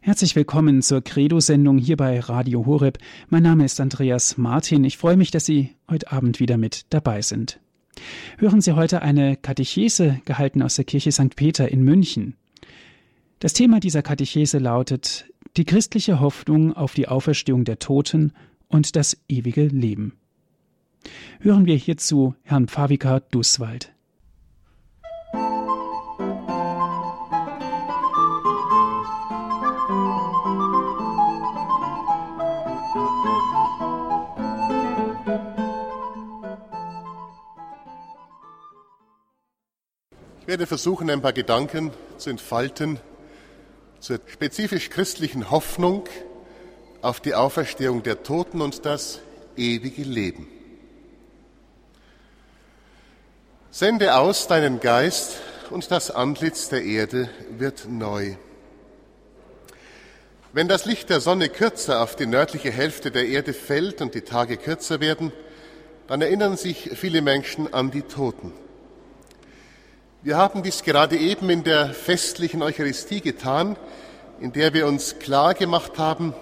Herzlich willkommen zur Credo-Sendung hier bei Radio Horeb. Mein Name ist Andreas Martin. Ich freue mich, dass Sie heute Abend wieder mit dabei sind. Hören Sie heute eine Katechese gehalten aus der Kirche St. Peter in München. Das Thema dieser Katechese lautet Die christliche Hoffnung auf die Auferstehung der Toten und das ewige Leben. Hören wir hierzu Herrn Pfarrvikar Dusswald. Ich werde versuchen, ein paar Gedanken zu entfalten zur spezifisch christlichen Hoffnung auf die Auferstehung der Toten und das ewige Leben. Sende aus deinen Geist und das Antlitz der Erde wird neu. Wenn das Licht der Sonne kürzer auf die nördliche Hälfte der Erde fällt und die Tage kürzer werden, dann erinnern sich viele Menschen an die Toten. Wir haben dies gerade eben in der festlichen Eucharistie getan, in der wir uns klar gemacht haben,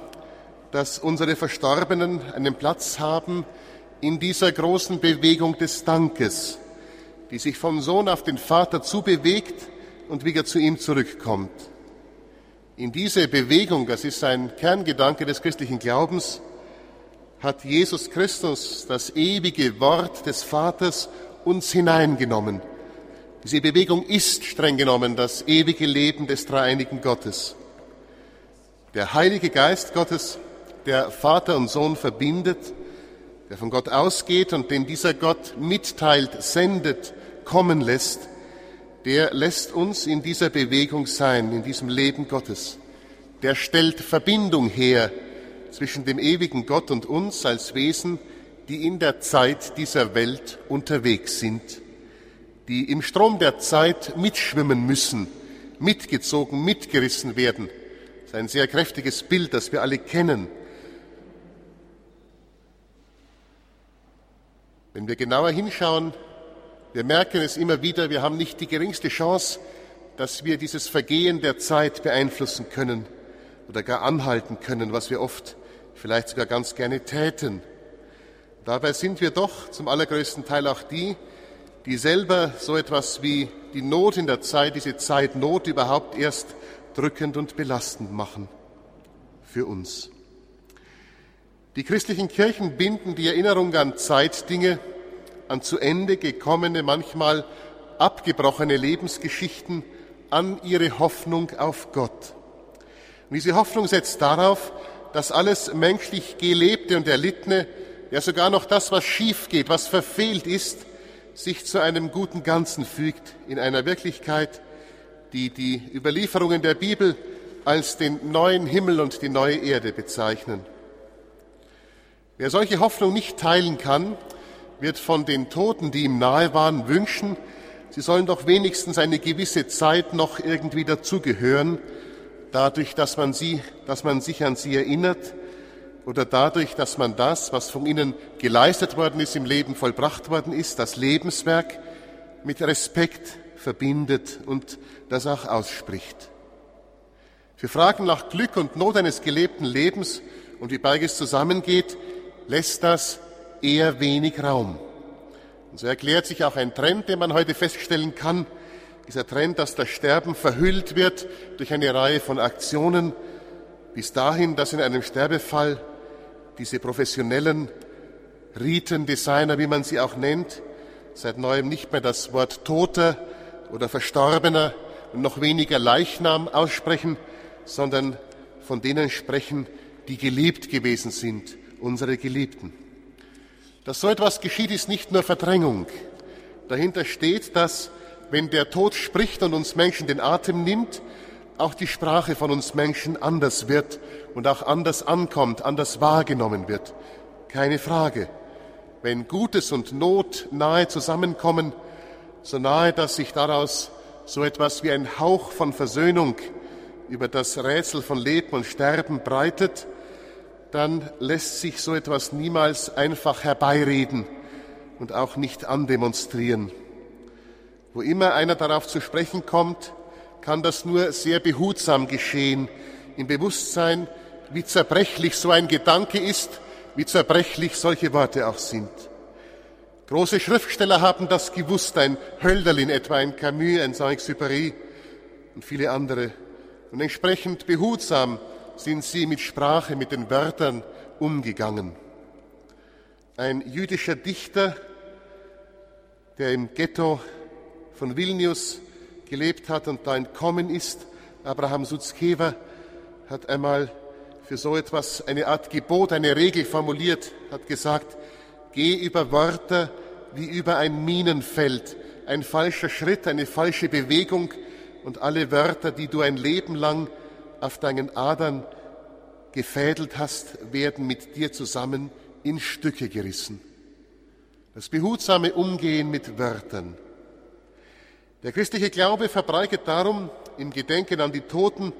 dass unsere Verstorbenen einen Platz haben in dieser großen Bewegung des Dankes, die sich vom Sohn auf den Vater zubewegt und wieder zu ihm zurückkommt. In diese Bewegung, das ist ein Kerngedanke des christlichen Glaubens, hat Jesus Christus, das ewige Wort des Vaters, uns hineingenommen – diese Bewegung ist streng genommen das ewige Leben des dreieinigen Gottes. Der Heilige Geist Gottes, der Vater und Sohn verbindet, der von Gott ausgeht und den dieser Gott mitteilt, sendet, kommen lässt, der lässt uns in dieser Bewegung sein, in diesem Leben Gottes. Der stellt Verbindung her zwischen dem ewigen Gott und uns als Wesen, die in der Zeit dieser Welt unterwegs sind die im Strom der Zeit mitschwimmen müssen, mitgezogen, mitgerissen werden. Das ist ein sehr kräftiges Bild, das wir alle kennen. Wenn wir genauer hinschauen, wir merken es immer wieder, wir haben nicht die geringste Chance, dass wir dieses Vergehen der Zeit beeinflussen können oder gar anhalten können, was wir oft vielleicht sogar ganz gerne täten. Dabei sind wir doch zum allergrößten Teil auch die, die selber so etwas wie die Not in der Zeit, diese Zeitnot überhaupt erst drückend und belastend machen für uns. Die christlichen Kirchen binden die Erinnerung an Zeitdinge, an zu Ende gekommene, manchmal abgebrochene Lebensgeschichten, an ihre Hoffnung auf Gott. Und diese Hoffnung setzt darauf, dass alles menschlich Gelebte und Erlittene, ja sogar noch das, was schief geht, was verfehlt ist, sich zu einem guten Ganzen fügt in einer Wirklichkeit, die die Überlieferungen der Bibel als den neuen Himmel und die neue Erde bezeichnen. Wer solche Hoffnung nicht teilen kann, wird von den Toten, die ihm nahe waren, wünschen, sie sollen doch wenigstens eine gewisse Zeit noch irgendwie dazugehören, dadurch, dass man sie, dass man sich an sie erinnert, oder dadurch, dass man das, was von ihnen geleistet worden ist, im Leben vollbracht worden ist, das Lebenswerk mit Respekt verbindet und das auch ausspricht. Für Fragen nach Glück und Not eines gelebten Lebens und wie beides zusammengeht, lässt das eher wenig Raum. Und so erklärt sich auch ein Trend, den man heute feststellen kann, dieser Trend, dass das Sterben verhüllt wird durch eine Reihe von Aktionen, bis dahin, dass in einem Sterbefall diese professionellen Ritendesigner, wie man sie auch nennt, seit neuem nicht mehr das Wort Toter oder Verstorbener und noch weniger Leichnam aussprechen, sondern von denen sprechen, die geliebt gewesen sind, unsere Geliebten. Dass so etwas geschieht, ist nicht nur Verdrängung. Dahinter steht, dass wenn der Tod spricht und uns Menschen den Atem nimmt, auch die Sprache von uns Menschen anders wird und auch anders ankommt, anders wahrgenommen wird. Keine Frage. Wenn Gutes und Not nahe zusammenkommen, so nahe, dass sich daraus so etwas wie ein Hauch von Versöhnung über das Rätsel von Leben und Sterben breitet, dann lässt sich so etwas niemals einfach herbeireden und auch nicht andemonstrieren. Wo immer einer darauf zu sprechen kommt, kann das nur sehr behutsam geschehen, im Bewusstsein, wie zerbrechlich so ein Gedanke ist, wie zerbrechlich solche Worte auch sind. Große Schriftsteller haben das gewusst, ein Hölderlin etwa, ein Camus, ein Saint-Exupéry und viele andere. Und entsprechend behutsam sind sie mit Sprache, mit den Wörtern umgegangen. Ein jüdischer Dichter, der im Ghetto von Vilnius gelebt hat und da entkommen ist, Abraham Sutzkever, hat einmal für so etwas eine Art Gebot, eine Regel formuliert, hat gesagt, geh über Wörter wie über ein Minenfeld, ein falscher Schritt, eine falsche Bewegung und alle Wörter, die du ein Leben lang auf deinen Adern gefädelt hast, werden mit dir zusammen in Stücke gerissen. Das behutsame Umgehen mit Wörtern. Der christliche Glaube verbreitet darum im Gedenken an die Toten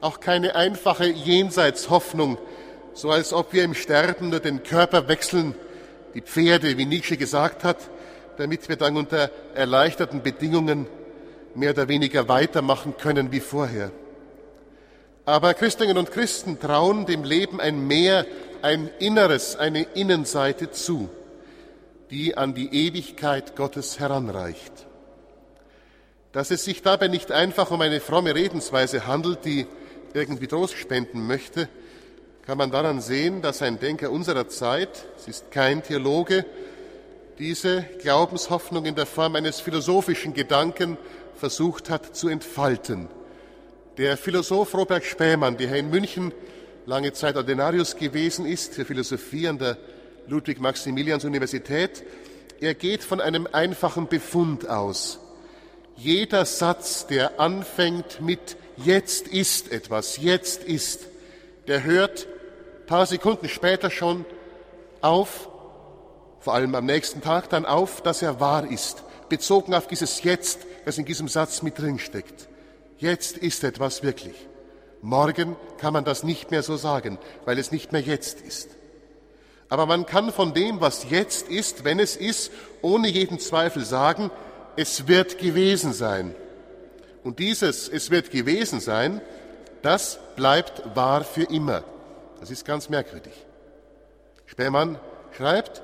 auch keine einfache Jenseitshoffnung, so als ob wir im Sterben nur den Körper wechseln, die Pferde, wie Nietzsche gesagt hat, damit wir dann unter erleichterten Bedingungen mehr oder weniger weitermachen können wie vorher. Aber Christinnen und Christen trauen dem Leben ein Mehr, ein Inneres, eine Innenseite zu, die an die Ewigkeit Gottes heranreicht. Dass es sich dabei nicht einfach um eine fromme Redensweise handelt, die irgendwie Trost spenden möchte, kann man daran sehen, dass ein Denker unserer Zeit, es ist kein Theologe, diese Glaubenshoffnung in der Form eines philosophischen Gedanken versucht hat zu entfalten. Der Philosoph Robert Spähmann, der in München lange Zeit Ordinarius gewesen ist für Philosophie an der Ludwig-Maximilians-Universität, er geht von einem einfachen Befund aus. Jeder Satz, der anfängt mit jetzt ist etwas, jetzt ist, der hört paar Sekunden später schon auf, vor allem am nächsten Tag dann auf, dass er wahr ist, bezogen auf dieses Jetzt, das in diesem Satz mit drin steckt. Jetzt ist etwas wirklich. Morgen kann man das nicht mehr so sagen, weil es nicht mehr jetzt ist. Aber man kann von dem, was jetzt ist, wenn es ist, ohne jeden Zweifel sagen, es wird gewesen sein. Und dieses Es wird gewesen sein, das bleibt wahr für immer. Das ist ganz merkwürdig. Spähmann schreibt,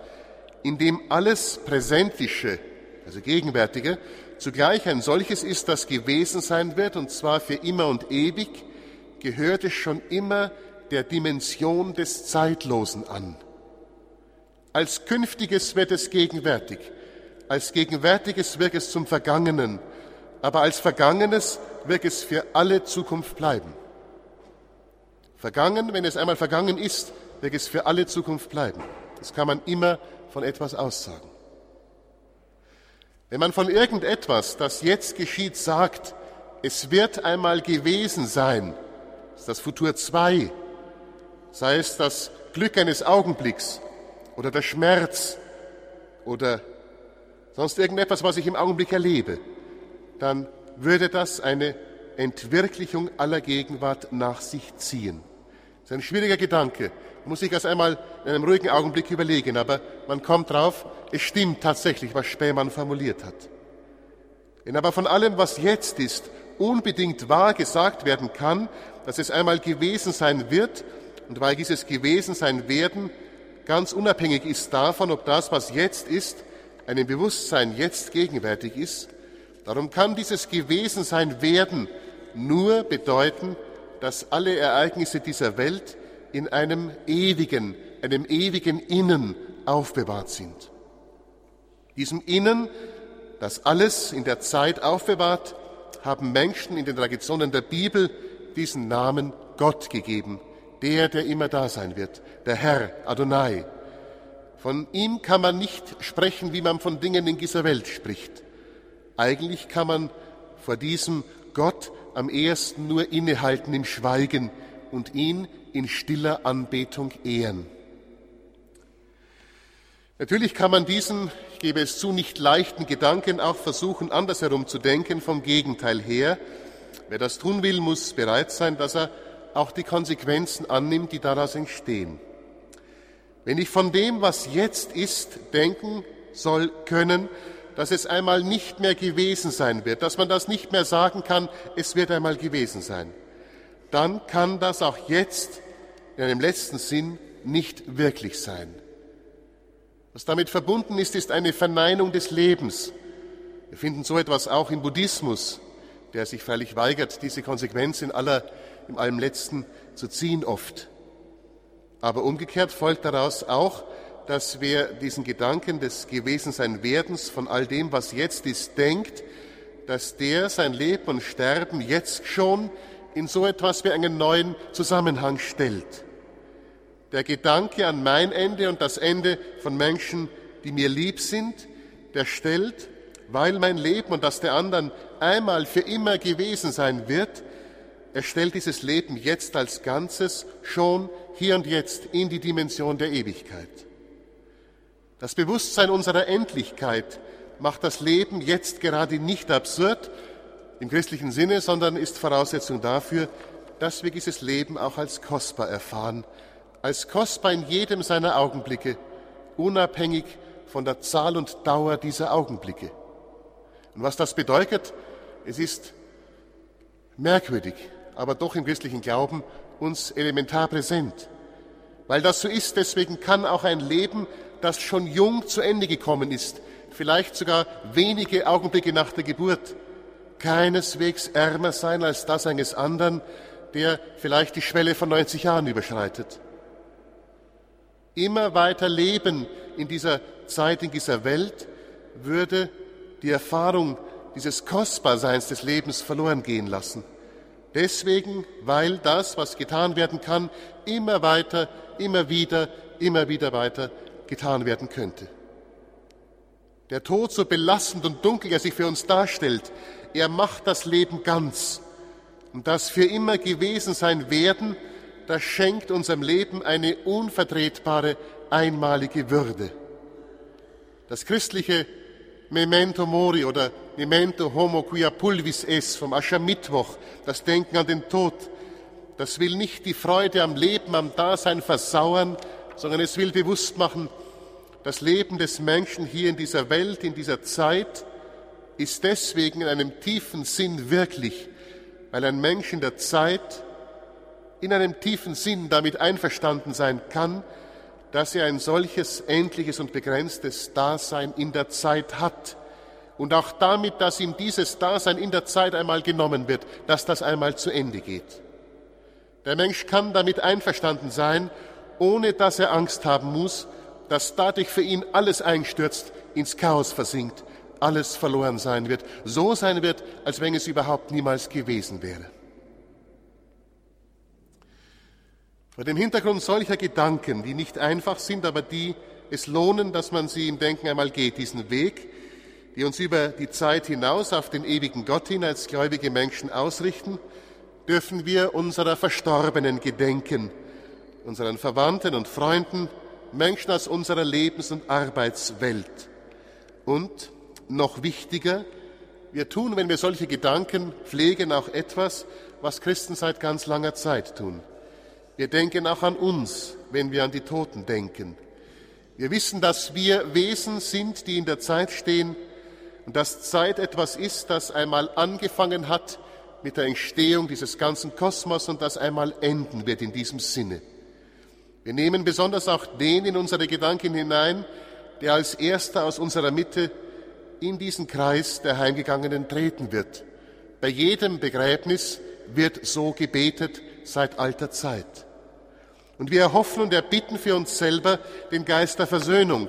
indem alles Präsentische, also Gegenwärtige, zugleich ein solches ist, das gewesen sein wird, und zwar für immer und ewig, gehört es schon immer der Dimension des Zeitlosen an. Als Künftiges wird es gegenwärtig, als Gegenwärtiges wird es zum Vergangenen, aber als Vergangenes wird es für alle Zukunft bleiben. Vergangen, wenn es einmal vergangen ist, wird es für alle Zukunft bleiben. Das kann man immer von etwas aussagen. Wenn man von irgendetwas, das jetzt geschieht, sagt, es wird einmal gewesen sein, ist das Futur 2, sei es das Glück eines Augenblicks oder der Schmerz oder sonst irgendetwas, was ich im Augenblick erlebe, dann würde das eine Entwirklichung aller Gegenwart nach sich ziehen. Das ist ein schwieriger Gedanke. Muss sich das einmal in einem ruhigen Augenblick überlegen, aber man kommt drauf, es stimmt tatsächlich, was Spähmann formuliert hat. Wenn aber von allem, was jetzt ist, unbedingt wahr gesagt werden kann, dass es einmal gewesen sein wird und weil dieses gewesen sein werden ganz unabhängig ist davon, ob das, was jetzt ist, einem Bewusstsein jetzt gegenwärtig ist, Darum kann dieses Gewesensein werden nur bedeuten, dass alle Ereignisse dieser Welt in einem ewigen, einem ewigen Innen aufbewahrt sind. Diesem Innen, das alles in der Zeit aufbewahrt, haben Menschen in den Traditionen der Bibel diesen Namen Gott gegeben, der, der immer da sein wird, der Herr Adonai. Von ihm kann man nicht sprechen, wie man von Dingen in dieser Welt spricht. Eigentlich kann man vor diesem Gott am ehesten nur innehalten im Schweigen und ihn in stiller Anbetung ehren. Natürlich kann man diesen, ich gebe es zu, nicht leichten Gedanken auch versuchen, andersherum zu denken, vom Gegenteil her. Wer das tun will, muss bereit sein, dass er auch die Konsequenzen annimmt, die daraus entstehen. Wenn ich von dem, was jetzt ist, denken soll können, dass es einmal nicht mehr gewesen sein wird, dass man das nicht mehr sagen kann, es wird einmal gewesen sein. dann kann das auch jetzt in einem letzten Sinn nicht wirklich sein. Was damit verbunden ist, ist eine Verneinung des Lebens. Wir finden so etwas auch im Buddhismus, der sich freilich weigert, diese Konsequenz in aller, in allem Letzten zu ziehen oft. Aber umgekehrt folgt daraus auch, dass wer diesen Gedanken des Gewesensein-Werdens von all dem, was jetzt ist, denkt, dass der sein Leben und Sterben jetzt schon in so etwas wie einen neuen Zusammenhang stellt. Der Gedanke an mein Ende und das Ende von Menschen, die mir lieb sind, der stellt, weil mein Leben und das der anderen einmal für immer gewesen sein wird, er stellt dieses Leben jetzt als Ganzes schon hier und jetzt in die Dimension der Ewigkeit. Das Bewusstsein unserer Endlichkeit macht das Leben jetzt gerade nicht absurd im christlichen Sinne, sondern ist Voraussetzung dafür, dass wir dieses Leben auch als kostbar erfahren, als kostbar in jedem seiner Augenblicke, unabhängig von der Zahl und Dauer dieser Augenblicke. Und was das bedeutet, es ist merkwürdig, aber doch im christlichen Glauben uns elementar präsent. Weil das so ist, deswegen kann auch ein Leben, das schon jung zu Ende gekommen ist, vielleicht sogar wenige Augenblicke nach der Geburt, keineswegs ärmer sein als das eines anderen, der vielleicht die Schwelle von 90 Jahren überschreitet. Immer weiter leben in dieser Zeit, in dieser Welt, würde die Erfahrung dieses Kostbarseins des Lebens verloren gehen lassen. Deswegen, weil das, was getan werden kann, immer weiter, immer wieder, immer wieder weiter getan werden könnte. Der Tod, so belastend und dunkel er sich für uns darstellt, er macht das Leben ganz. Und das für immer gewesen sein werden, das schenkt unserem Leben eine unvertretbare, einmalige Würde. Das christliche Memento Mori oder Memento Homo quia pulvis es vom Aschermittwoch, das Denken an den Tod, das will nicht die Freude am Leben, am Dasein versauern, sondern es will bewusst machen, das Leben des Menschen hier in dieser Welt, in dieser Zeit, ist deswegen in einem tiefen Sinn wirklich, weil ein Mensch in der Zeit in einem tiefen Sinn damit einverstanden sein kann, dass er ein solches endliches und begrenztes Dasein in der Zeit hat und auch damit, dass ihm dieses Dasein in der Zeit einmal genommen wird, dass das einmal zu Ende geht. Der Mensch kann damit einverstanden sein, ohne dass er Angst haben muss, dass dadurch für ihn alles einstürzt, ins Chaos versinkt, alles verloren sein wird, so sein wird, als wenn es überhaupt niemals gewesen wäre. Vor dem Hintergrund solcher Gedanken, die nicht einfach sind, aber die es lohnen, dass man sie im Denken einmal geht, diesen Weg, die uns über die Zeit hinaus auf den ewigen Gott hin als gläubige Menschen ausrichten, dürfen wir unserer Verstorbenen gedenken, unseren Verwandten und Freunden, Menschen aus unserer Lebens- und Arbeitswelt. Und noch wichtiger, wir tun, wenn wir solche Gedanken pflegen, auch etwas, was Christen seit ganz langer Zeit tun. Wir denken auch an uns, wenn wir an die Toten denken. Wir wissen, dass wir Wesen sind, die in der Zeit stehen und dass Zeit etwas ist, das einmal angefangen hat mit der Entstehung dieses ganzen Kosmos und das einmal enden wird in diesem Sinne. Wir nehmen besonders auch den in unsere Gedanken hinein, der als erster aus unserer Mitte in diesen Kreis der Heimgegangenen treten wird. Bei jedem Begräbnis wird so gebetet seit alter Zeit. Und wir erhoffen und erbitten für uns selber den Geist der Versöhnung,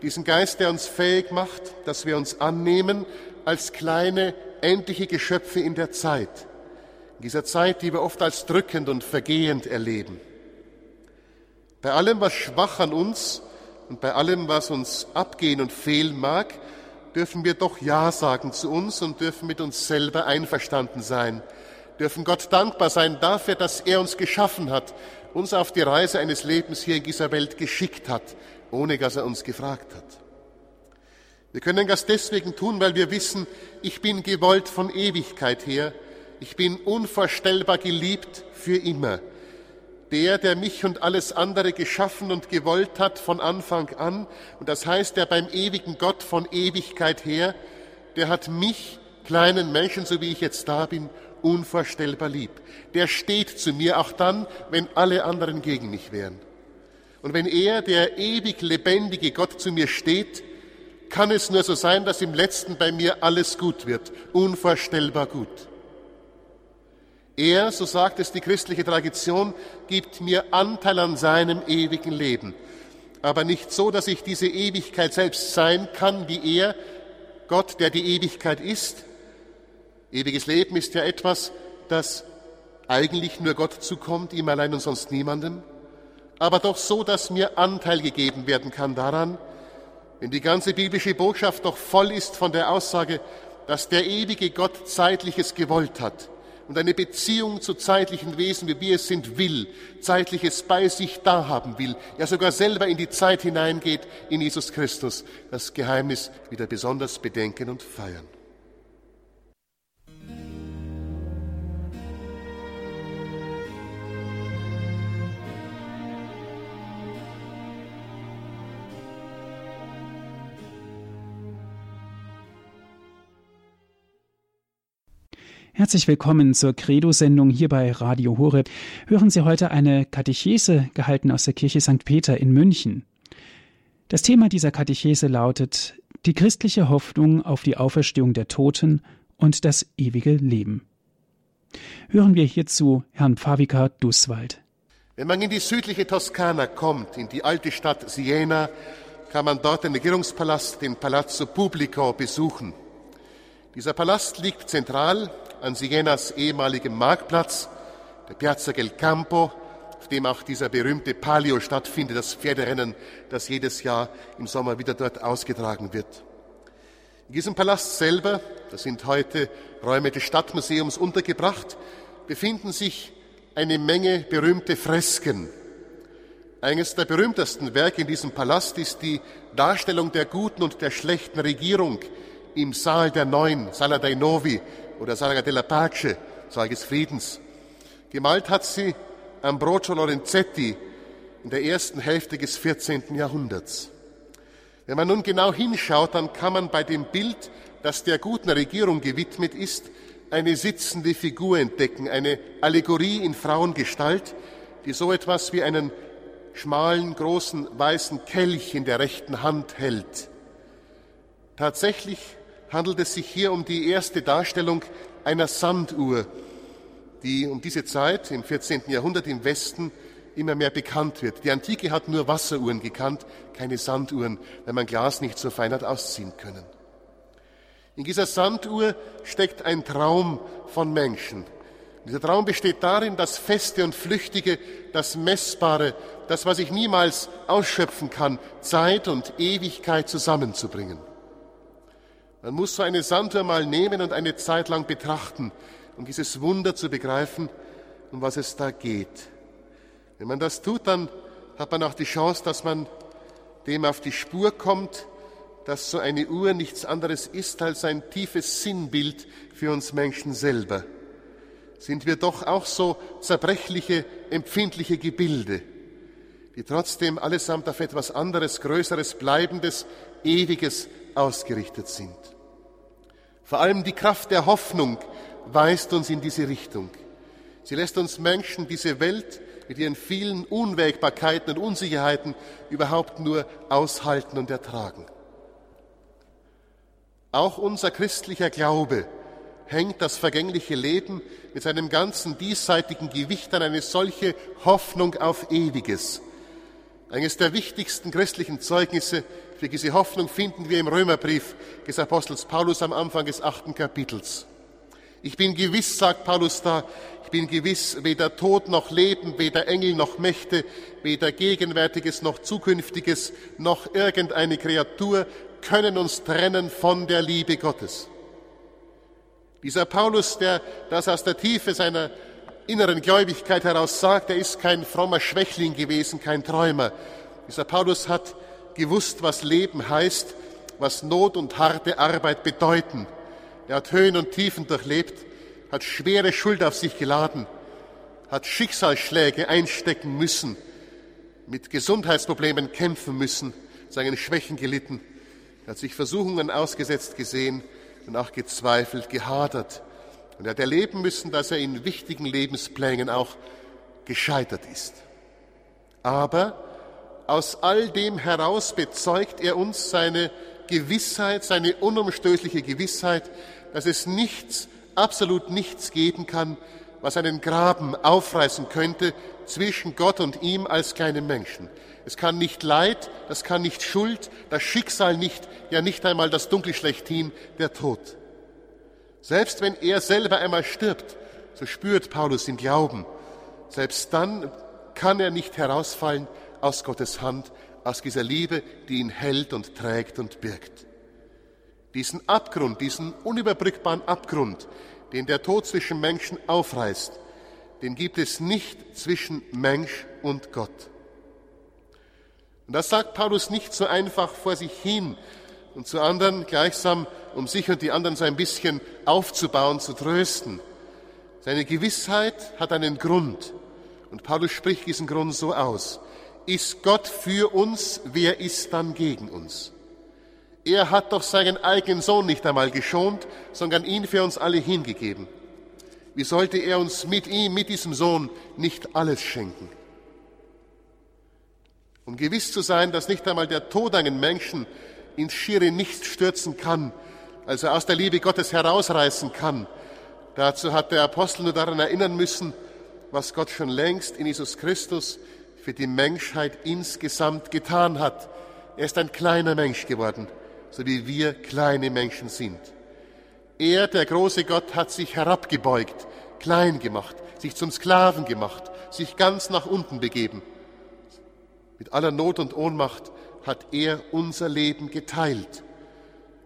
diesen Geist, der uns fähig macht, dass wir uns annehmen als kleine, endliche Geschöpfe in der Zeit, in dieser Zeit, die wir oft als drückend und vergehend erleben. Bei allem, was schwach an uns und bei allem, was uns abgehen und fehlen mag, dürfen wir doch Ja sagen zu uns und dürfen mit uns selber einverstanden sein, dürfen Gott dankbar sein dafür, dass er uns geschaffen hat, uns auf die Reise eines Lebens hier in dieser Welt geschickt hat, ohne dass er uns gefragt hat. Wir können das deswegen tun, weil wir wissen, ich bin gewollt von Ewigkeit her, ich bin unvorstellbar geliebt für immer. Der, der mich und alles andere geschaffen und gewollt hat von Anfang an, und das heißt, der beim ewigen Gott von Ewigkeit her, der hat mich, kleinen Menschen, so wie ich jetzt da bin, unvorstellbar lieb. Der steht zu mir auch dann, wenn alle anderen gegen mich wären. Und wenn er, der ewig lebendige Gott, zu mir steht, kann es nur so sein, dass im letzten bei mir alles gut wird, unvorstellbar gut. Er, so sagt es die christliche Tradition, gibt mir Anteil an seinem ewigen Leben, aber nicht so, dass ich diese Ewigkeit selbst sein kann wie er, Gott, der die Ewigkeit ist. Ewiges Leben ist ja etwas, das eigentlich nur Gott zukommt, ihm allein und sonst niemandem, aber doch so, dass mir Anteil gegeben werden kann daran, wenn die ganze biblische Botschaft doch voll ist von der Aussage, dass der ewige Gott Zeitliches gewollt hat und eine Beziehung zu zeitlichen Wesen, wie wir es sind, will, Zeitliches bei sich da haben will, ja sogar selber in die Zeit hineingeht in Jesus Christus, das Geheimnis wieder besonders bedenken und feiern. Herzlich willkommen zur Credo-Sendung hier bei Radio Horeb. Hören Sie heute eine Katechese gehalten aus der Kirche St. Peter in München. Das Thema dieser Katechese lautet Die christliche Hoffnung auf die Auferstehung der Toten und das ewige Leben. Hören wir hierzu Herrn Favika Duswald. Wenn man in die südliche Toskana kommt, in die alte Stadt Siena, kann man dort den Regierungspalast, den Palazzo Pubblico, besuchen. Dieser Palast liegt zentral an Sienas ehemaligem Marktplatz, der Piazza del Campo, auf dem auch dieser berühmte Palio stattfindet, das Pferderennen, das jedes Jahr im Sommer wieder dort ausgetragen wird. In diesem Palast selber, da sind heute Räume des Stadtmuseums untergebracht, befinden sich eine Menge berühmte Fresken. Eines der berühmtesten Werke in diesem Palast ist die Darstellung der guten und der schlechten Regierung im Saal der Neun, Sala dei Novi, oder Saga della Pace, Saal des Friedens. Gemalt hat sie Ambrogio Lorenzetti in der ersten Hälfte des 14. Jahrhunderts. Wenn man nun genau hinschaut, dann kann man bei dem Bild, das der guten Regierung gewidmet ist, eine sitzende Figur entdecken, eine Allegorie in Frauengestalt, die so etwas wie einen schmalen, großen, weißen Kelch in der rechten Hand hält. Tatsächlich handelt es sich hier um die erste Darstellung einer Sanduhr, die um diese Zeit im 14. Jahrhundert im Westen immer mehr bekannt wird. Die Antike hat nur Wasseruhren gekannt, keine Sanduhren, weil man Glas nicht so fein hat ausziehen können. In dieser Sanduhr steckt ein Traum von Menschen. Dieser Traum besteht darin, das Feste und Flüchtige, das Messbare, das, was ich niemals ausschöpfen kann, Zeit und Ewigkeit zusammenzubringen. Man muss so eine Sanduhr mal nehmen und eine Zeit lang betrachten, um dieses Wunder zu begreifen, um was es da geht. Wenn man das tut, dann hat man auch die Chance, dass man dem auf die Spur kommt, dass so eine Uhr nichts anderes ist als ein tiefes Sinnbild für uns Menschen selber. Sind wir doch auch so zerbrechliche, empfindliche Gebilde, die trotzdem allesamt auf etwas anderes, Größeres, Bleibendes, Ewiges ausgerichtet sind. Vor allem die Kraft der Hoffnung weist uns in diese Richtung. Sie lässt uns Menschen diese Welt mit ihren vielen Unwägbarkeiten und Unsicherheiten überhaupt nur aushalten und ertragen. Auch unser christlicher Glaube hängt das vergängliche Leben mit seinem ganzen diesseitigen Gewicht an eine solche Hoffnung auf Ewiges. Eines der wichtigsten christlichen Zeugnisse für diese Hoffnung finden wir im Römerbrief des Apostels Paulus am Anfang des achten Kapitels. Ich bin gewiss, sagt Paulus da, ich bin gewiss, weder Tod noch Leben, weder Engel noch Mächte, weder Gegenwärtiges noch Zukünftiges, noch irgendeine Kreatur können uns trennen von der Liebe Gottes. Dieser Paulus, der das aus der Tiefe seiner inneren Gläubigkeit heraus sagt, er ist kein frommer Schwächling gewesen, kein Träumer. Dieser Paulus hat gewusst, was Leben heißt, was Not und harte Arbeit bedeuten. Er hat Höhen und Tiefen durchlebt, hat schwere Schuld auf sich geladen, hat Schicksalsschläge einstecken müssen, mit Gesundheitsproblemen kämpfen müssen, seinen Schwächen gelitten, er hat sich Versuchungen ausgesetzt gesehen und auch gezweifelt, gehadert. Und er hat erleben müssen, dass er in wichtigen Lebensplänen auch gescheitert ist. Aber aus all dem heraus bezeugt er uns seine Gewissheit, seine unumstößliche Gewissheit, dass es nichts, absolut nichts geben kann, was einen Graben aufreißen könnte zwischen Gott und ihm als kleinem Menschen. Es kann nicht Leid, das kann nicht Schuld, das Schicksal nicht, ja nicht einmal das Dunkel schlechthin, der Tod. Selbst wenn er selber einmal stirbt, so spürt Paulus den Glauben. Selbst dann kann er nicht herausfallen aus Gottes Hand, aus dieser Liebe, die ihn hält und trägt und birgt. Diesen Abgrund, diesen unüberbrückbaren Abgrund, den der Tod zwischen Menschen aufreißt, den gibt es nicht zwischen Mensch und Gott. Und das sagt Paulus nicht so einfach vor sich hin und zu anderen gleichsam, um sich und die anderen so ein bisschen aufzubauen, zu trösten. Seine Gewissheit hat einen Grund. Und Paulus spricht diesen Grund so aus. Ist Gott für uns, wer ist dann gegen uns? Er hat doch seinen eigenen Sohn nicht einmal geschont, sondern ihn für uns alle hingegeben. Wie sollte er uns mit ihm, mit diesem Sohn, nicht alles schenken? Um gewiss zu sein, dass nicht einmal der Tod einen Menschen ins schiere Nichts stürzen kann, also aus der Liebe Gottes herausreißen kann, dazu hat der Apostel nur daran erinnern müssen, was Gott schon längst in Jesus Christus für die Menschheit insgesamt getan hat. Er ist ein kleiner Mensch geworden, so wie wir kleine Menschen sind. Er, der große Gott, hat sich herabgebeugt, klein gemacht, sich zum Sklaven gemacht, sich ganz nach unten begeben. Mit aller Not und Ohnmacht hat er unser Leben geteilt.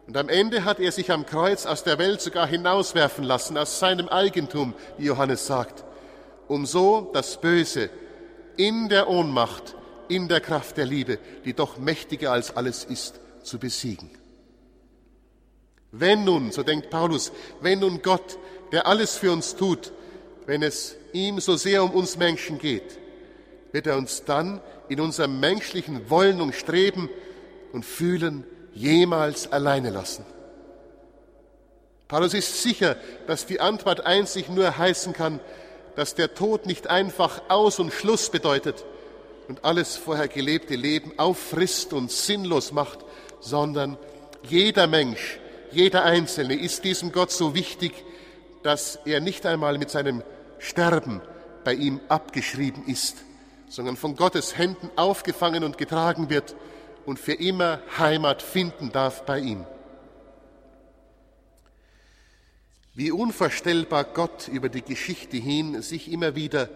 Und am Ende hat er sich am Kreuz aus der Welt sogar hinauswerfen lassen, aus seinem Eigentum, wie Johannes sagt, um so das Böse in der Ohnmacht, in der Kraft der Liebe, die doch mächtiger als alles ist, zu besiegen. Wenn nun, so denkt Paulus, wenn nun Gott, der alles für uns tut, wenn es ihm so sehr um uns Menschen geht, wird er uns dann in unserem menschlichen Wollen und Streben und Fühlen jemals alleine lassen. Paulus ist sicher, dass die Antwort einzig nur heißen kann, dass der Tod nicht einfach Aus und Schluss bedeutet und alles vorher gelebte Leben auffrisst und sinnlos macht, sondern jeder Mensch, jeder Einzelne ist diesem Gott so wichtig, dass er nicht einmal mit seinem Sterben bei ihm abgeschrieben ist, sondern von Gottes Händen aufgefangen und getragen wird und für immer Heimat finden darf bei ihm. Wie unvorstellbar Gott über die Geschichte hin sich immer wieder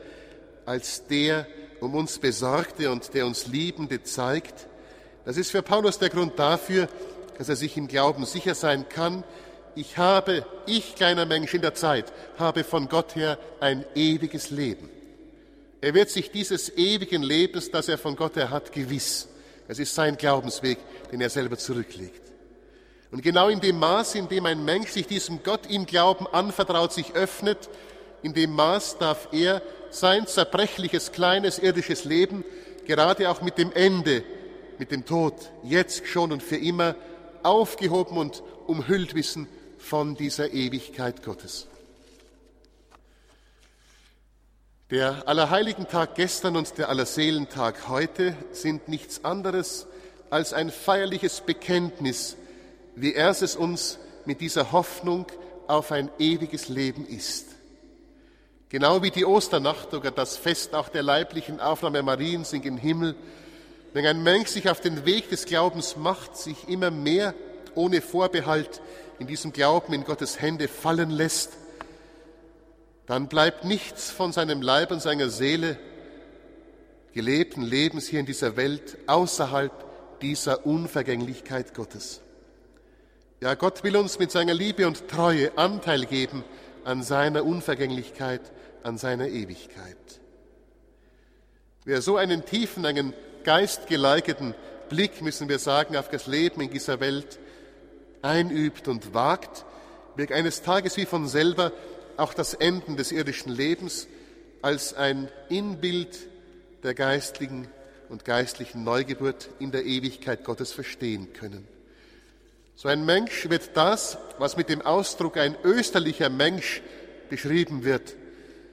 als der um uns Besorgte und der uns Liebende zeigt, das ist für Paulus der Grund dafür, dass er sich im Glauben sicher sein kann, ich habe, ich kleiner Mensch in der Zeit, habe von Gott her ein ewiges Leben. Er wird sich dieses ewigen Lebens, das er von Gott her hat, gewiss. Es ist sein Glaubensweg, den er selber zurücklegt. Und genau in dem Maß, in dem ein Mensch sich diesem Gott im Glauben anvertraut, sich öffnet, in dem Maß darf er sein zerbrechliches, kleines irdisches Leben gerade auch mit dem Ende, mit dem Tod, jetzt schon und für immer aufgehoben und umhüllt wissen von dieser Ewigkeit Gottes. Der Allerheiligentag gestern und der Allerseelentag heute sind nichts anderes als ein feierliches Bekenntnis wie er es uns mit dieser Hoffnung auf ein ewiges Leben ist. Genau wie die Osternacht oder das Fest auch der leiblichen Aufnahme Mariens in den Himmel, wenn ein Mensch sich auf den Weg des Glaubens macht, sich immer mehr ohne Vorbehalt in diesem Glauben in Gottes Hände fallen lässt, dann bleibt nichts von seinem Leib und seiner Seele gelebten Lebens hier in dieser Welt außerhalb dieser Unvergänglichkeit Gottes. Ja, Gott will uns mit seiner Liebe und Treue Anteil geben an seiner Unvergänglichkeit, an seiner Ewigkeit. Wer so einen tiefen, einen geistgeleiteten Blick, müssen wir sagen, auf das Leben in dieser Welt einübt und wagt, wird eines Tages wie von selber auch das Enden des irdischen Lebens als ein Inbild der geistlichen und geistlichen Neugeburt in der Ewigkeit Gottes verstehen können. So ein Mensch wird das, was mit dem Ausdruck ein österlicher Mensch beschrieben wird.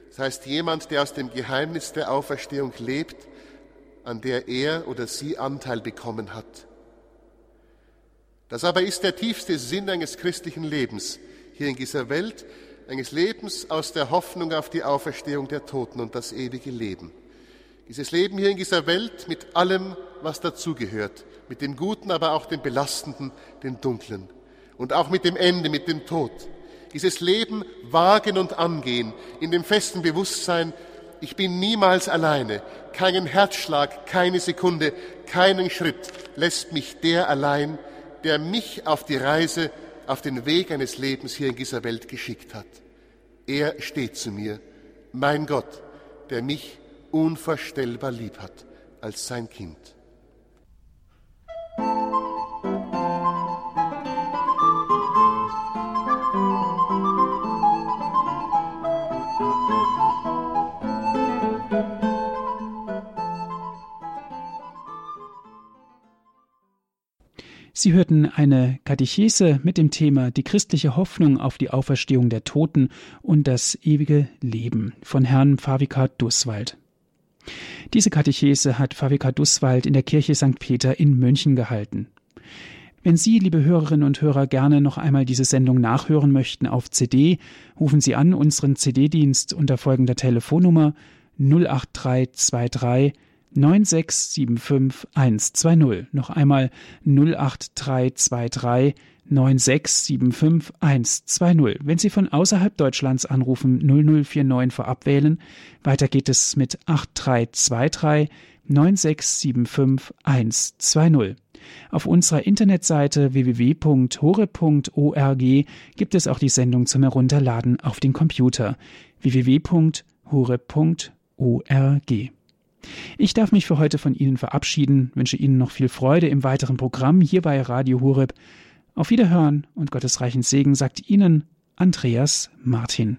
Das heißt, jemand, der aus dem Geheimnis der Auferstehung lebt, an der er oder sie Anteil bekommen hat. Das aber ist der tiefste Sinn eines christlichen Lebens hier in dieser Welt, eines Lebens aus der Hoffnung auf die Auferstehung der Toten und das ewige Leben. Dieses Leben hier in dieser Welt mit allem, was dazugehört, mit dem Guten, aber auch dem Belastenden, dem Dunklen und auch mit dem Ende, mit dem Tod. Dieses Leben wagen und angehen in dem festen Bewusstsein, ich bin niemals alleine, keinen Herzschlag, keine Sekunde, keinen Schritt lässt mich der allein, der mich auf die Reise, auf den Weg eines Lebens hier in dieser Welt geschickt hat. Er steht zu mir, mein Gott, der mich unvorstellbar lieb hat als sein Kind. Sie hörten eine Katechese mit dem Thema Die christliche Hoffnung auf die Auferstehung der Toten und das ewige Leben von Herrn Favika Dusswald. Diese Katechese hat Favika Dusswald in der Kirche St. Peter in München gehalten. Wenn Sie, liebe Hörerinnen und Hörer, gerne noch einmal diese Sendung nachhören möchten auf CD, rufen Sie an unseren CD-Dienst unter folgender Telefonnummer 08323 9675120. Noch einmal 08323 9675120. Wenn Sie von außerhalb Deutschlands anrufen, 0049 vorab wählen. Weiter geht es mit 8323 9675120. Auf unserer Internetseite www.hore.org gibt es auch die Sendung zum Herunterladen auf den Computer www.hore.org. Ich darf mich für heute von Ihnen verabschieden, wünsche Ihnen noch viel Freude im weiteren Programm hier bei Radio Hureb. Auf Wiederhören und Gottes reichen Segen sagt Ihnen Andreas Martin.